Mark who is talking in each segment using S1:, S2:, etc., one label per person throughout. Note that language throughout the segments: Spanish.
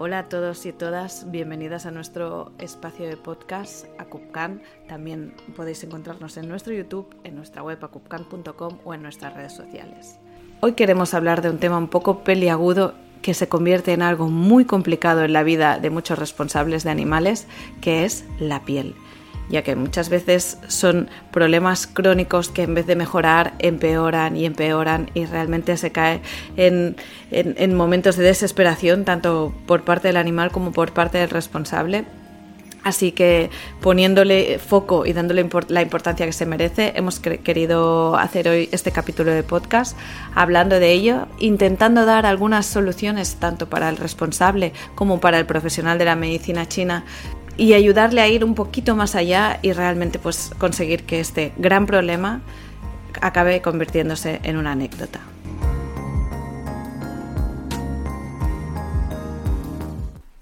S1: Hola a todos y todas, bienvenidas a nuestro espacio de podcast Acupcan. También podéis encontrarnos en nuestro YouTube, en nuestra web acupcan.com o en nuestras redes sociales. Hoy queremos hablar de un tema un poco peliagudo que se convierte en algo muy complicado en la vida de muchos responsables de animales, que es la piel ya que muchas veces son problemas crónicos que en vez de mejorar empeoran y empeoran y realmente se cae en, momentos de desesperación tanto por parte del animal como por parte del responsable. Así que poniéndole foco y dándole la importancia que se merece, hemos querido hacer hoy este capítulo de podcast hablando de ello, intentando dar algunas soluciones tanto para el responsable como para el profesional de la medicina china y ayudarle a ir un poquito más allá y realmente pues conseguir que este gran problema acabe convirtiéndose en una anécdota.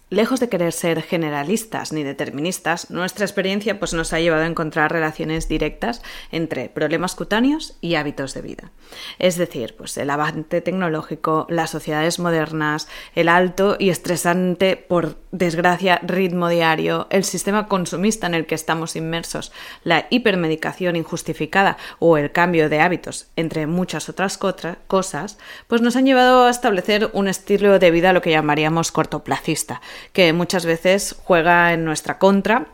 S1: Lejos de querer ser generalistas ni deterministas, nuestra experiencia pues, nos ha llevado a encontrar relaciones directas entre problemas cutáneos y hábitos de vida. Es decir, pues, el avance tecnológico, las sociedades modernas, el alto y estresante, por desgracia, ritmo diario, el sistema consumista en el que estamos inmersos, la hipermedicación injustificada o el cambio de hábitos, entre muchas otras cosas, pues nos han llevado a establecer un estilo de vida lo que llamaríamos cortoplacista que muchas veces juega en nuestra contra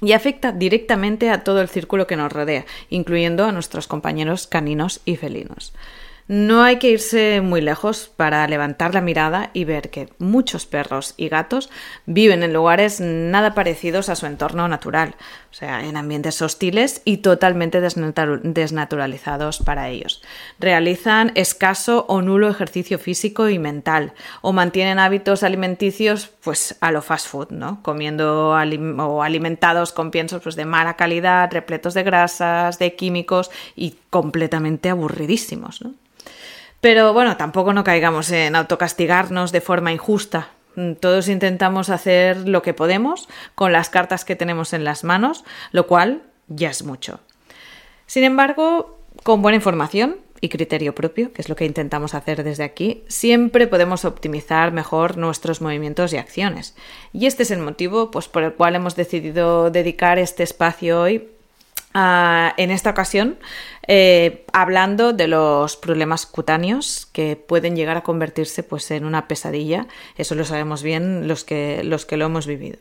S1: y afecta directamente a todo el círculo que nos rodea, incluyendo a nuestros compañeros caninos y felinos. No hay que irse muy lejos para levantar la mirada y ver que muchos perros y gatos viven en lugares nada parecidos a su entorno natural, o sea, en ambientes hostiles y totalmente desnaturalizados para ellos. Realizan escaso o nulo ejercicio físico y mental, o mantienen hábitos alimenticios pues a lo fast food, ¿no? Comiendo o alimentados con piensos pues, de mala calidad, repletos de grasas, de químicos y completamente aburridísimos, ¿no? Pero bueno, tampoco no caigamos en autocastigarnos de forma injusta. Mm, todos intentamos hacer lo que podemos con las cartas que tenemos en las manos, lo cual ya es mucho. Sin embargo, con buena información y criterio propio, que es lo que intentamos hacer desde aquí, siempre podemos optimizar mejor nuestros movimientos y acciones. Y este es el motivo pues, por el cual hemos decidido dedicar este espacio hoy en esta ocasión eh, hablando de los problemas cutáneos que pueden llegar a convertirse pues, en una pesadilla. Eso lo sabemos bien los que, los que lo hemos vivido.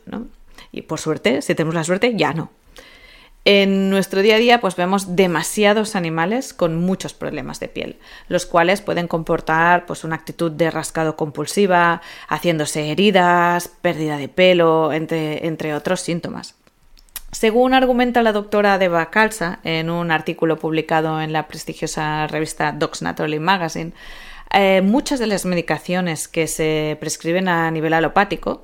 S1: Y por suerte, si tenemos la suerte, ya no. En nuestro día a día pues vemos demasiados animales con muchos problemas de piel, los cuales pueden comportar pues una actitud de rascado compulsiva, haciéndose heridas, pérdida de pelo, entre, entre otros síntomas. Según argumenta la doctora Deva Calza en un artículo publicado en la prestigiosa revista Docs Naturally Magazine, eh, muchas de las medicaciones que se prescriben a nivel alopático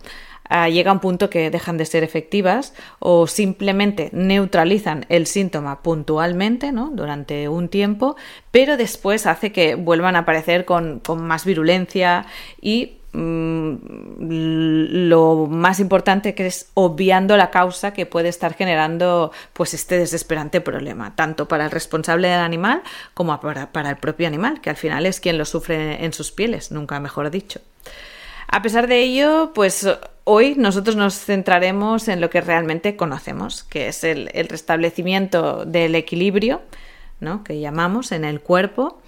S1: eh, llega a un punto que dejan de ser efectivas o simplemente neutralizan el síntoma puntualmente ¿no? durante un tiempo, pero después hace que vuelvan a aparecer con, con más virulencia y Mm, lo más importante que es obviando la causa que puede estar generando pues este desesperante problema, tanto para el responsable del animal como para, para el propio animal, que al final es quien lo sufre en sus pieles, nunca mejor dicho. A pesar de ello, pues hoy nosotros nos centraremos en lo que realmente conocemos, que es el, el restablecimiento del equilibrio, ¿no? que llamamos en el cuerpo,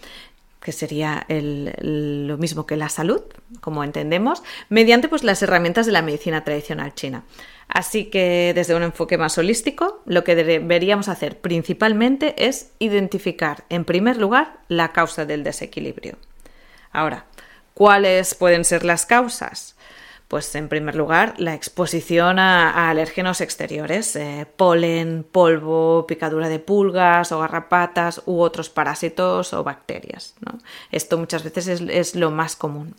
S1: que sería lo mismo que la salud, como entendemos, mediante pues, las herramientas de la medicina tradicional china. Así que desde un enfoque más holístico, lo que deberíamos hacer principalmente es identificar, en primer lugar, la causa del desequilibrio. Ahora, ¿cuáles pueden ser las causas? Pues en primer lugar, la exposición a, alérgenos exteriores, eh, polen, polvo, picadura de pulgas o garrapatas u otros parásitos o bacterias. Esto muchas veces es lo más común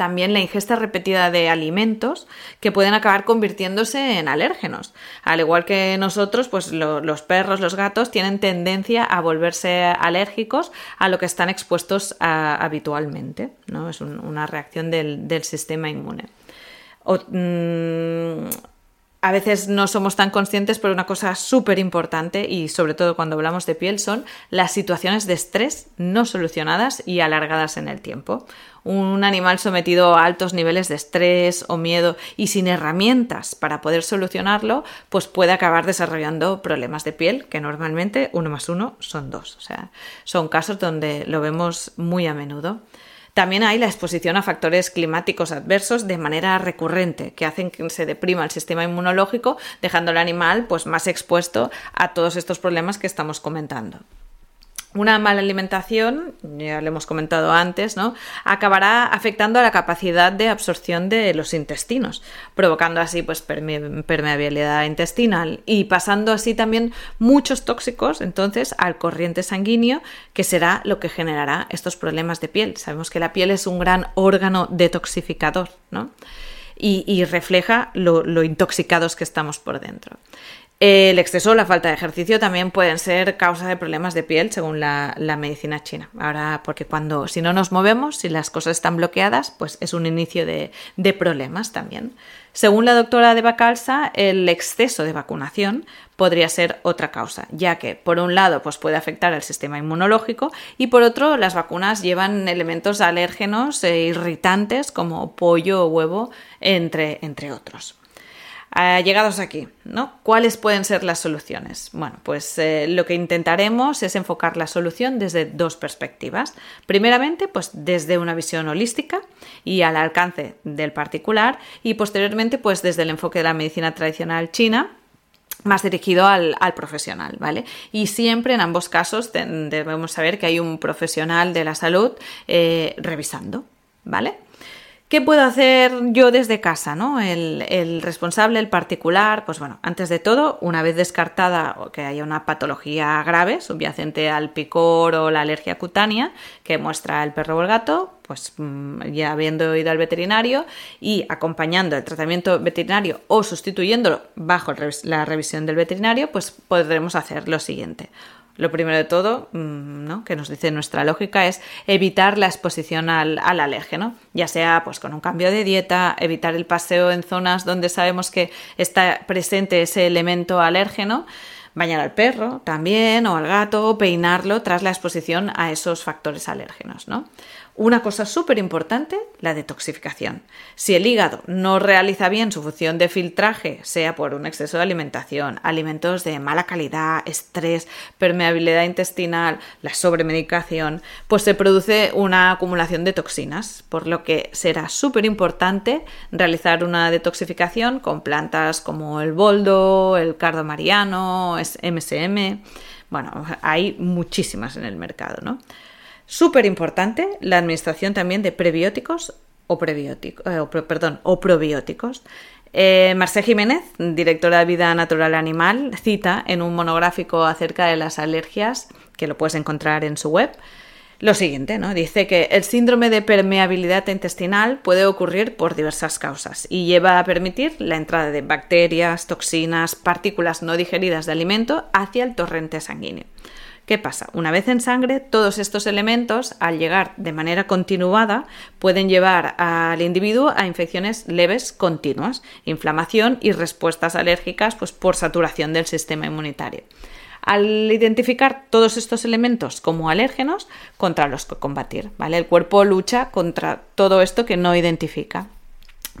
S1: también la ingesta repetida de alimentos que pueden acabar convirtiéndose en alérgenos. Al igual que nosotros, pues los perros, los gatos tienen tendencia a volverse alérgicos a lo que están expuestos habitualmente. ¿no? Es una reacción del, sistema inmune. Mm, a veces no somos tan conscientes, pero una cosa súper importante y sobre todo cuando hablamos de piel son las situaciones de estrés no solucionadas y alargadas en el tiempo. Un animal sometido a altos niveles de estrés o miedo y sin herramientas para poder solucionarlo, pues puede acabar desarrollando problemas de piel, que normalmente uno más uno son dos. O sea, son casos donde lo vemos muy a menudo. También hay la exposición a factores climáticos adversos de manera recurrente, que hacen que se deprima el sistema inmunológico, dejando al animal pues, más expuesto a todos estos problemas que estamos comentando. Una mala alimentación, ya lo hemos comentado antes, ¿no? acabará afectando a la capacidad de absorción de los intestinos, provocando así pues, permeabilidad intestinal y pasando así también muchos tóxicos entonces al corriente sanguíneo, que será lo que generará estos problemas de piel. Sabemos que la piel es un gran órgano detoxificador, ¿no? Y, refleja lo, lo intoxicados que estamos por dentro. El exceso o la falta de ejercicio también pueden ser causa de problemas de piel, según la, medicina china. Ahora, porque cuando, si no nos movemos, si las cosas están bloqueadas, pues es un inicio de, problemas también. Según la doctora de Bacalsa, el exceso de vacunación podría ser otra causa, ya que por un lado pues puede afectar al sistema inmunológico y por otro las vacunas llevan elementos alérgenos e irritantes como pollo o huevo, entre, entre otros. Llegados aquí, ¿no? ¿Cuáles pueden ser las soluciones? Bueno, pues eh, lo que intentaremos es enfocar la solución desde dos perspectivas. Primeramente, pues desde una visión holística y al alcance del particular y posteriormente, pues desde el enfoque de la medicina tradicional china más dirigido al, profesional, ¿vale? Y siempre en ambos casos debemos saber que hay un profesional de la salud eh, revisando, ¿vale? ¿Qué puedo hacer yo desde casa? ¿no? El, responsable, el particular, pues bueno, antes de todo, una vez descartada que haya una patología grave subyacente al picor o la alergia cutánea que muestra el perro o el gato, pues mm, ya habiendo ido al veterinario y acompañando el tratamiento veterinario o sustituyéndolo bajo la revisión del veterinario, pues podremos hacer lo siguiente lo primero de todo, mm, ¿no? que nos dice nuestra lógica, es evitar la exposición al, alérgeno, ya sea pues, con un cambio de dieta, evitar el paseo en zonas donde sabemos que está presente ese elemento alérgeno, bañar al perro también o al gato, peinarlo tras la exposición a esos factores alérgenos. ¿no? Una cosa súper importante, la detoxificación. Si el hígado no realiza bien su función de filtraje, sea por un exceso de alimentación, alimentos de mala calidad, estrés, permeabilidad intestinal, la sobremedicación, pues se produce una acumulación de toxinas, por lo que será súper importante realizar una detoxificación con plantas como el boldo, el cardo mariano, MSM. Bueno, hay muchísimas en el mercado, ¿no? Súper importante la administración también de prebióticos o, eh, perdón, o probióticos. Eh, Marce Jiménez, directora de Vida Natural Animal, cita en un monográfico acerca de las alergias, que lo puedes encontrar en su web, lo siguiente, ¿no? Dice que el síndrome de permeabilidad intestinal puede ocurrir por diversas causas y lleva a permitir la entrada de bacterias, toxinas, partículas no digeridas de alimento hacia el torrente sanguíneo. ¿Qué pasa? Una vez en sangre, todos estos elementos, al llegar de manera continuada, pueden llevar al individuo a infecciones leves continuas, inflamación y respuestas alérgicas pues, por saturación del sistema inmunitario. Al identificar todos estos elementos como alérgenos, contra los que combatir, ¿vale? El cuerpo lucha contra todo esto que no identifica.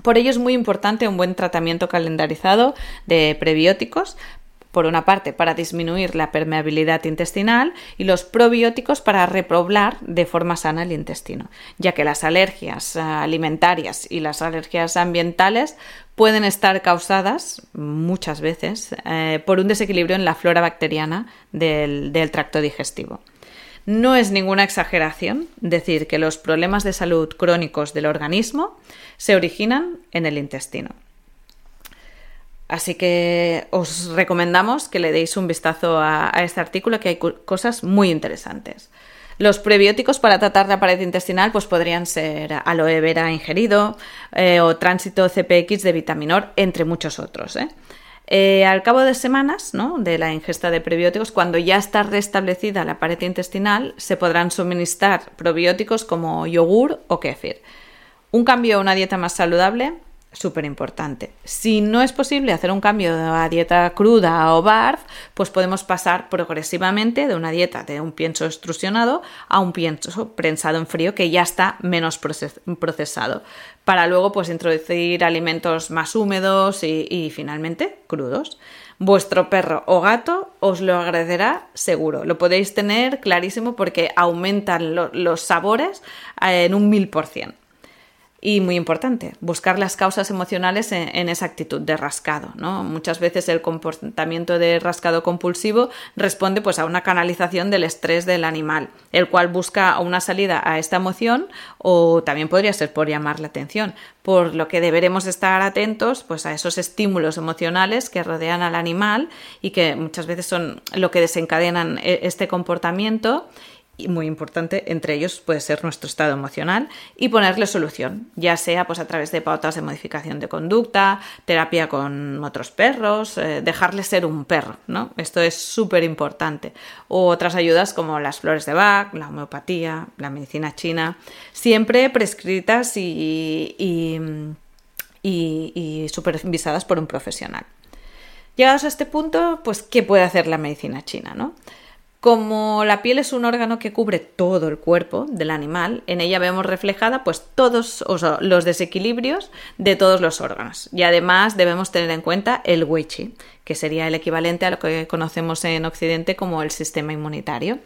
S1: Por ello es muy importante un buen tratamiento calendarizado de prebióticos por una parte para disminuir la permeabilidad intestinal y los probióticos para repoblar de forma sana el intestino, ya que las alergias alimentarias y las alergias ambientales pueden estar causadas muchas veces eh, por un desequilibrio en la flora bacteriana del tracto digestivo. No es ninguna exageración decir que los problemas de salud crónicos del organismo se originan en el intestino. Así que os recomendamos que le deis un vistazo a, este artículo, que hay cosas muy interesantes. Los prebióticos para tratar la pared intestinal pues podrían ser aloe vera ingerido eh, o tránsito CPX de vitaminor, entre muchos otros. ¿eh? Eh, al cabo de semanas de la ingesta de prebióticos, cuando ya está restablecida la pared intestinal, se podrán suministrar probióticos como yogur o kéfir. Un cambio a una dieta más saludable súper importante. Si no es posible hacer un cambio a dieta cruda o BARF, pues podemos pasar progresivamente de una dieta de un pienso extrusionado a un pienso prensado en frío que ya está menos procesado, para luego pues introducir alimentos más húmedos y, finalmente crudos. Vuestro perro o gato os lo agradecerá seguro. Lo podéis tener clarísimo porque aumentan los sabores eh, en un mil por cien. Y muy importante, buscar las causas emocionales en, esa actitud de rascado. ¿no? Muchas veces el comportamiento de rascado compulsivo responde pues, a una canalización del estrés del animal, el cual busca una salida a esta emoción o también podría ser por llamar la atención, por lo que deberemos estar atentos pues, a esos estímulos emocionales que rodean al animal y que muchas veces son lo que desencadenan e, este comportamiento muy importante, entre ellos puede ser nuestro estado emocional y ponerle solución, ya sea pues a través de pautas de modificación de conducta, terapia con otros perros, eh, dejarle ser un perro, ¿no? Esto es súper importante. O otras ayudas como las flores de Bach, la homeopatía, la medicina china, siempre prescritas y, y, y supervisadas por un profesional. Llegados a este punto, pues, ¿qué puede hacer la medicina china, no? Como la piel es un órgano que cubre todo el cuerpo del animal, en ella vemos reflejada pues todos los desequilibrios de todos los órganos. Y además debemos tener en cuenta el Weiqi, que sería el equivalente a lo que conocemos en Occidente como el sistema inmunitario.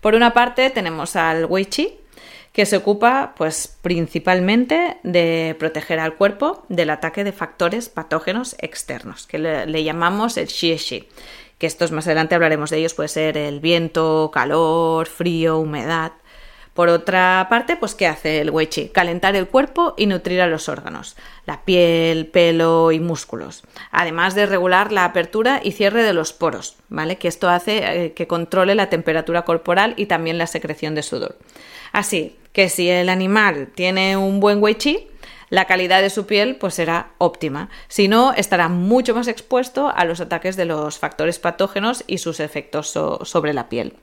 S1: Por una parte tenemos al Weiqi, que se ocupa pues principalmente de proteger al cuerpo del ataque de factores patógenos externos, que le, llamamos el Xie que estos más adelante hablaremos de ellos, puede ser el viento, calor, frío, humedad. Por otra parte, pues ¿qué hace el Weiqi? Calentar el cuerpo y nutrir a los órganos, la piel, pelo y músculos, además de regular la apertura y cierre de los poros, ¿vale? Que esto hace eh, que controle la temperatura corporal y también la secreción de sudor. Así que si el animal tiene un buen Weiqi, la calidad de su piel pues será óptima. Si no, estará mucho más expuesto a los ataques de los factores patógenos y sus efectos sobre la piel.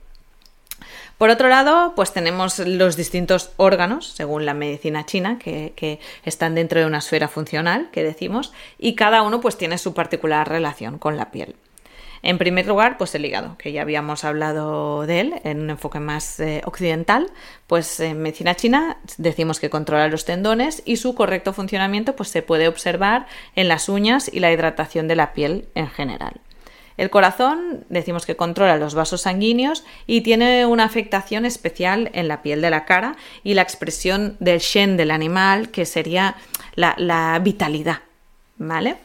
S1: Por otro lado, pues tenemos los distintos órganos, según la medicina china, que, que, están dentro de una esfera funcional, que decimos, y cada uno pues tiene su particular relación con la piel. En primer lugar, pues el hígado, que ya habíamos hablado de él en un enfoque más eh, occidental, pues en medicina china decimos que controla los tendones y su correcto funcionamiento pues se puede observar en las uñas y la hidratación de la piel en general. El corazón decimos que controla los vasos sanguíneos y tiene una afectación especial en la piel de la cara y la expresión del shen del animal, que sería la, la vitalidad. ¿Vale?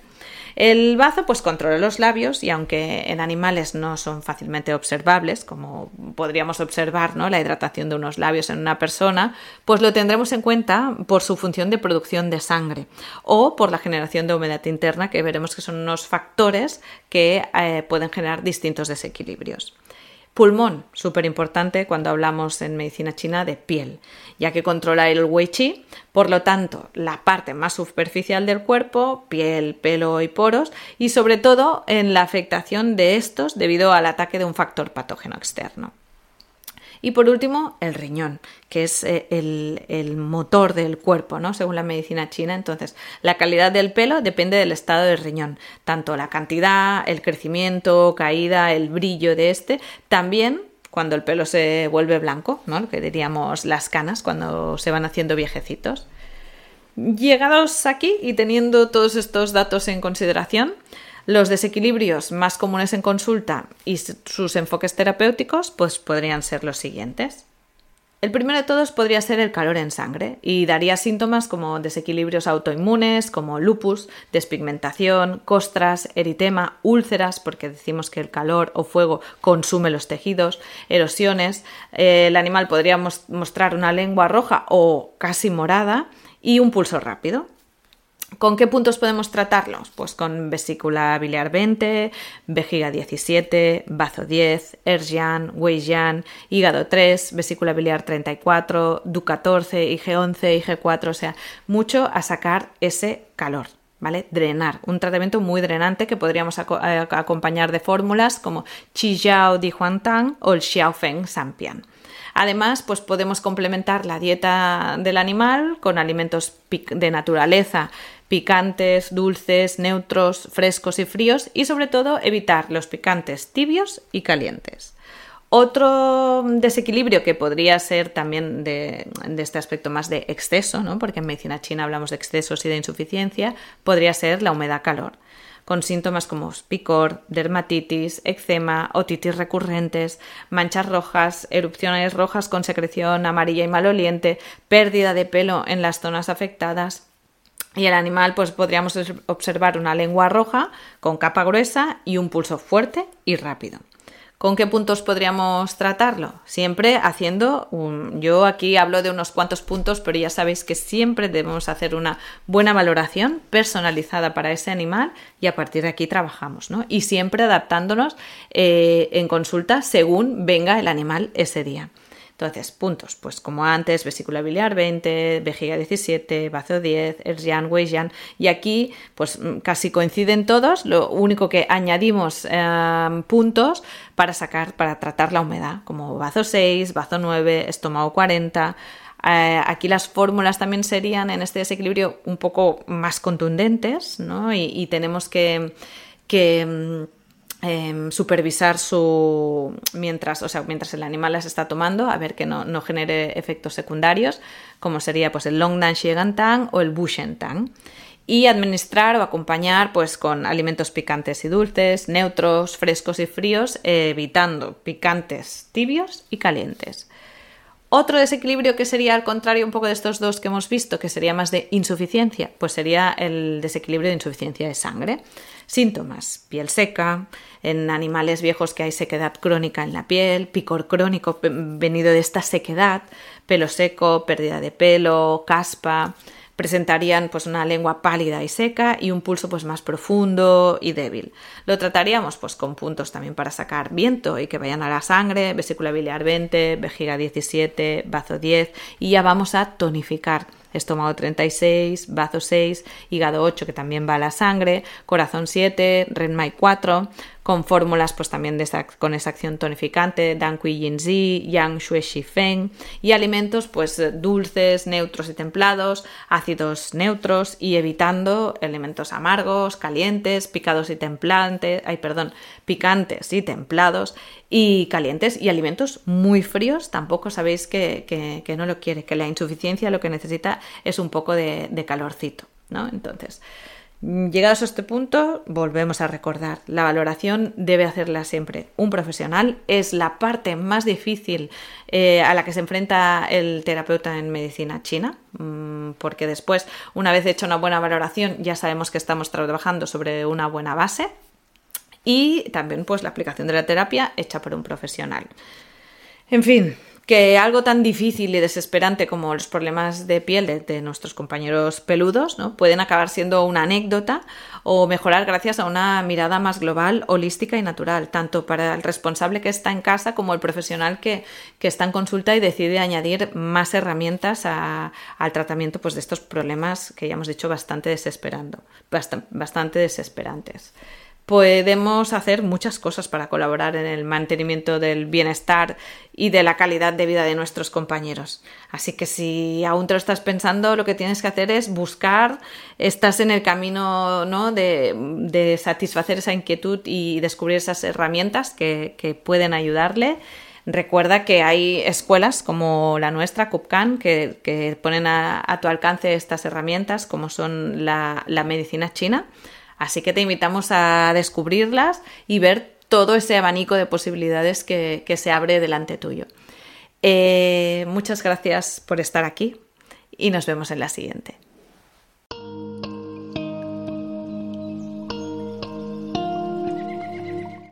S1: El bazo pues controla los labios y aunque en animales no son fácilmente observables, como podríamos observar ¿no? la hidratación de unos labios en una persona, pues lo tendremos en cuenta por su función de producción de sangre o por la generación de humedad interna, que veremos que son unos factores que eh, pueden generar distintos desequilibrios. Pulmón, súper importante cuando hablamos en medicina china de piel, ya que controla el wei qi, por lo tanto, la parte más superficial del cuerpo, piel, pelo y poros, y sobre todo en la afectación de estos debido al ataque de un factor patógeno externo. Y por último, el riñón, que es eh, el, motor del cuerpo, ¿no? Según la medicina china. Entonces, la calidad del pelo depende del estado del riñón, tanto la cantidad, el crecimiento, caída, el brillo de este, también cuando el pelo se vuelve blanco, ¿no? Lo que diríamos las canas cuando se van haciendo viejecitos. Llegados aquí y teniendo todos estos datos en consideración, los desequilibrios más comunes en consulta y sus enfoques terapéuticos pues podrían ser los siguientes. El primero de todos podría ser el calor en sangre y daría síntomas como desequilibrios autoinmunes, como lupus, despigmentación, costras, eritema, úlceras, porque decimos que el calor o fuego consume los tejidos, erosiones. el animal podría mostrar una lengua roja o casi morada y un pulso rápido. ¿Con qué puntos podemos tratarlos? Pues con vesícula biliar 20, vejiga 17, bazo 10, Erjian, Weijian, hígado 3, vesícula biliar 34, DU14, IG11, IG4, o sea, mucho a sacar ese calor. ¿Vale? Drenar, un tratamiento muy drenante que podríamos eh, acompañar de fórmulas como Chijiao Di Huantang o el Xiaofeng Sampian. Además, pues podemos complementar la dieta del animal con alimentos de naturaleza picantes, dulces, neutros, frescos y fríos y sobre todo evitar los picantes tibios y calientes. Otro desequilibrio que podría ser también de, este aspecto más de exceso, ¿no? porque en medicina china hablamos de excesos y de insuficiencia, podría ser la humedad-calor, con síntomas como picor, dermatitis, eczema, otitis recurrentes, manchas rojas, erupciones rojas con secreción amarilla y maloliente, pérdida de pelo en las zonas afectadas, y el animal, pues podríamos observar una lengua roja con capa gruesa y un pulso fuerte y rápido. ¿Con qué puntos podríamos tratarlo? Siempre haciendo un... Yo aquí hablo de unos cuantos puntos, pero ya sabéis que siempre debemos hacer una buena valoración personalizada para ese animal y a partir de aquí trabajamos, ¿no? Y siempre adaptándonos eh, en consulta según venga el animal ese día. Entonces, puntos, pues como antes, vesícula biliar 20, vejiga 17, bazo 10, Erzjan, Weijian, y aquí pues mm, casi coinciden todos, lo único que añadimos em, puntos para sacar, para tratar la humedad, como bazo 6, bazo 9, estómago 40, eh, aquí las fórmulas también serían en este desequilibrio un poco más contundentes, ¿no? Y, tenemos que, que Em, supervisar su mientras, o sea, mientras el animal las está tomando, a ver que no, no genere efectos secundarios, como sería pues el Longdan Tang o el Tang Y administrar o acompañar pues con alimentos picantes y dulces, neutros, frescos y fríos, evitando picantes tibios y calientes. Otro desequilibrio que sería al contrario un poco de estos dos que hemos visto, que sería más de insuficiencia, pues sería el desequilibrio de insuficiencia de sangre. Síntomas, piel seca, en animales viejos que hay sequedad crónica en la piel, picor crónico venido de esta sequedad, pelo seco, pérdida de pelo, caspa, presentarían pues una lengua pálida y seca y un pulso pues más profundo y débil. Lo trataríamos pues con puntos también para sacar viento y que vayan a la sangre, vesícula biliar 20, vejiga 17, bazo 10 y ya vamos a tonificar estómago 36, bazo 6, hígado 8 que también va a la sangre, corazón 7, renmai 4, con fórmulas pues también con esa acción tonificante, Dan Kui Yin Zi, Yang Shui Shi Feng, y alimentos pues dulces, neutros y templados, ácidos neutros y evitando elementos amargos, calientes, picados y templantes, ay perdón, picantes y templados y calientes y alimentos muy fríos tampoco sabéis que, no lo quiere, que la insuficiencia lo que necesita es un poco de, de calorcito, ¿no? Entonces, Llegados a este punto, volvemos a recordar, la valoración debe hacerla siempre un profesional, es la parte más difícil eh, a la que se enfrenta el terapeuta en medicina china, mm, porque después, una vez hecha una buena valoración, ya sabemos que estamos trabajando sobre una buena base y también pues la aplicación de la terapia hecha por un profesional. En fin, que algo tan difícil y desesperante como los problemas de piel de, nuestros compañeros peludos ¿no? pueden acabar siendo una anécdota o mejorar gracias a una mirada más global, holística y natural, tanto para el responsable que está en casa como el profesional que, está en consulta y decide añadir más herramientas al tratamiento pues, de estos problemas que ya hemos dicho bastante desesperando, bastante desesperantes podemos hacer muchas cosas para colaborar en el mantenimiento del bienestar y de la calidad de vida de nuestros compañeros. Así que si aún te lo estás pensando, lo que tienes que hacer es buscar, estás en el camino ¿no? de, satisfacer esa inquietud y descubrir esas herramientas que, pueden ayudarle. Recuerda que hay escuelas como la nuestra, CUPCAN, que, ponen a, tu alcance estas herramientas, como son la medicina china Así que te invitamos a descubrirlas y ver todo ese abanico de posibilidades que, se abre delante tuyo. Eh, muchas gracias por estar aquí y nos vemos en la siguiente.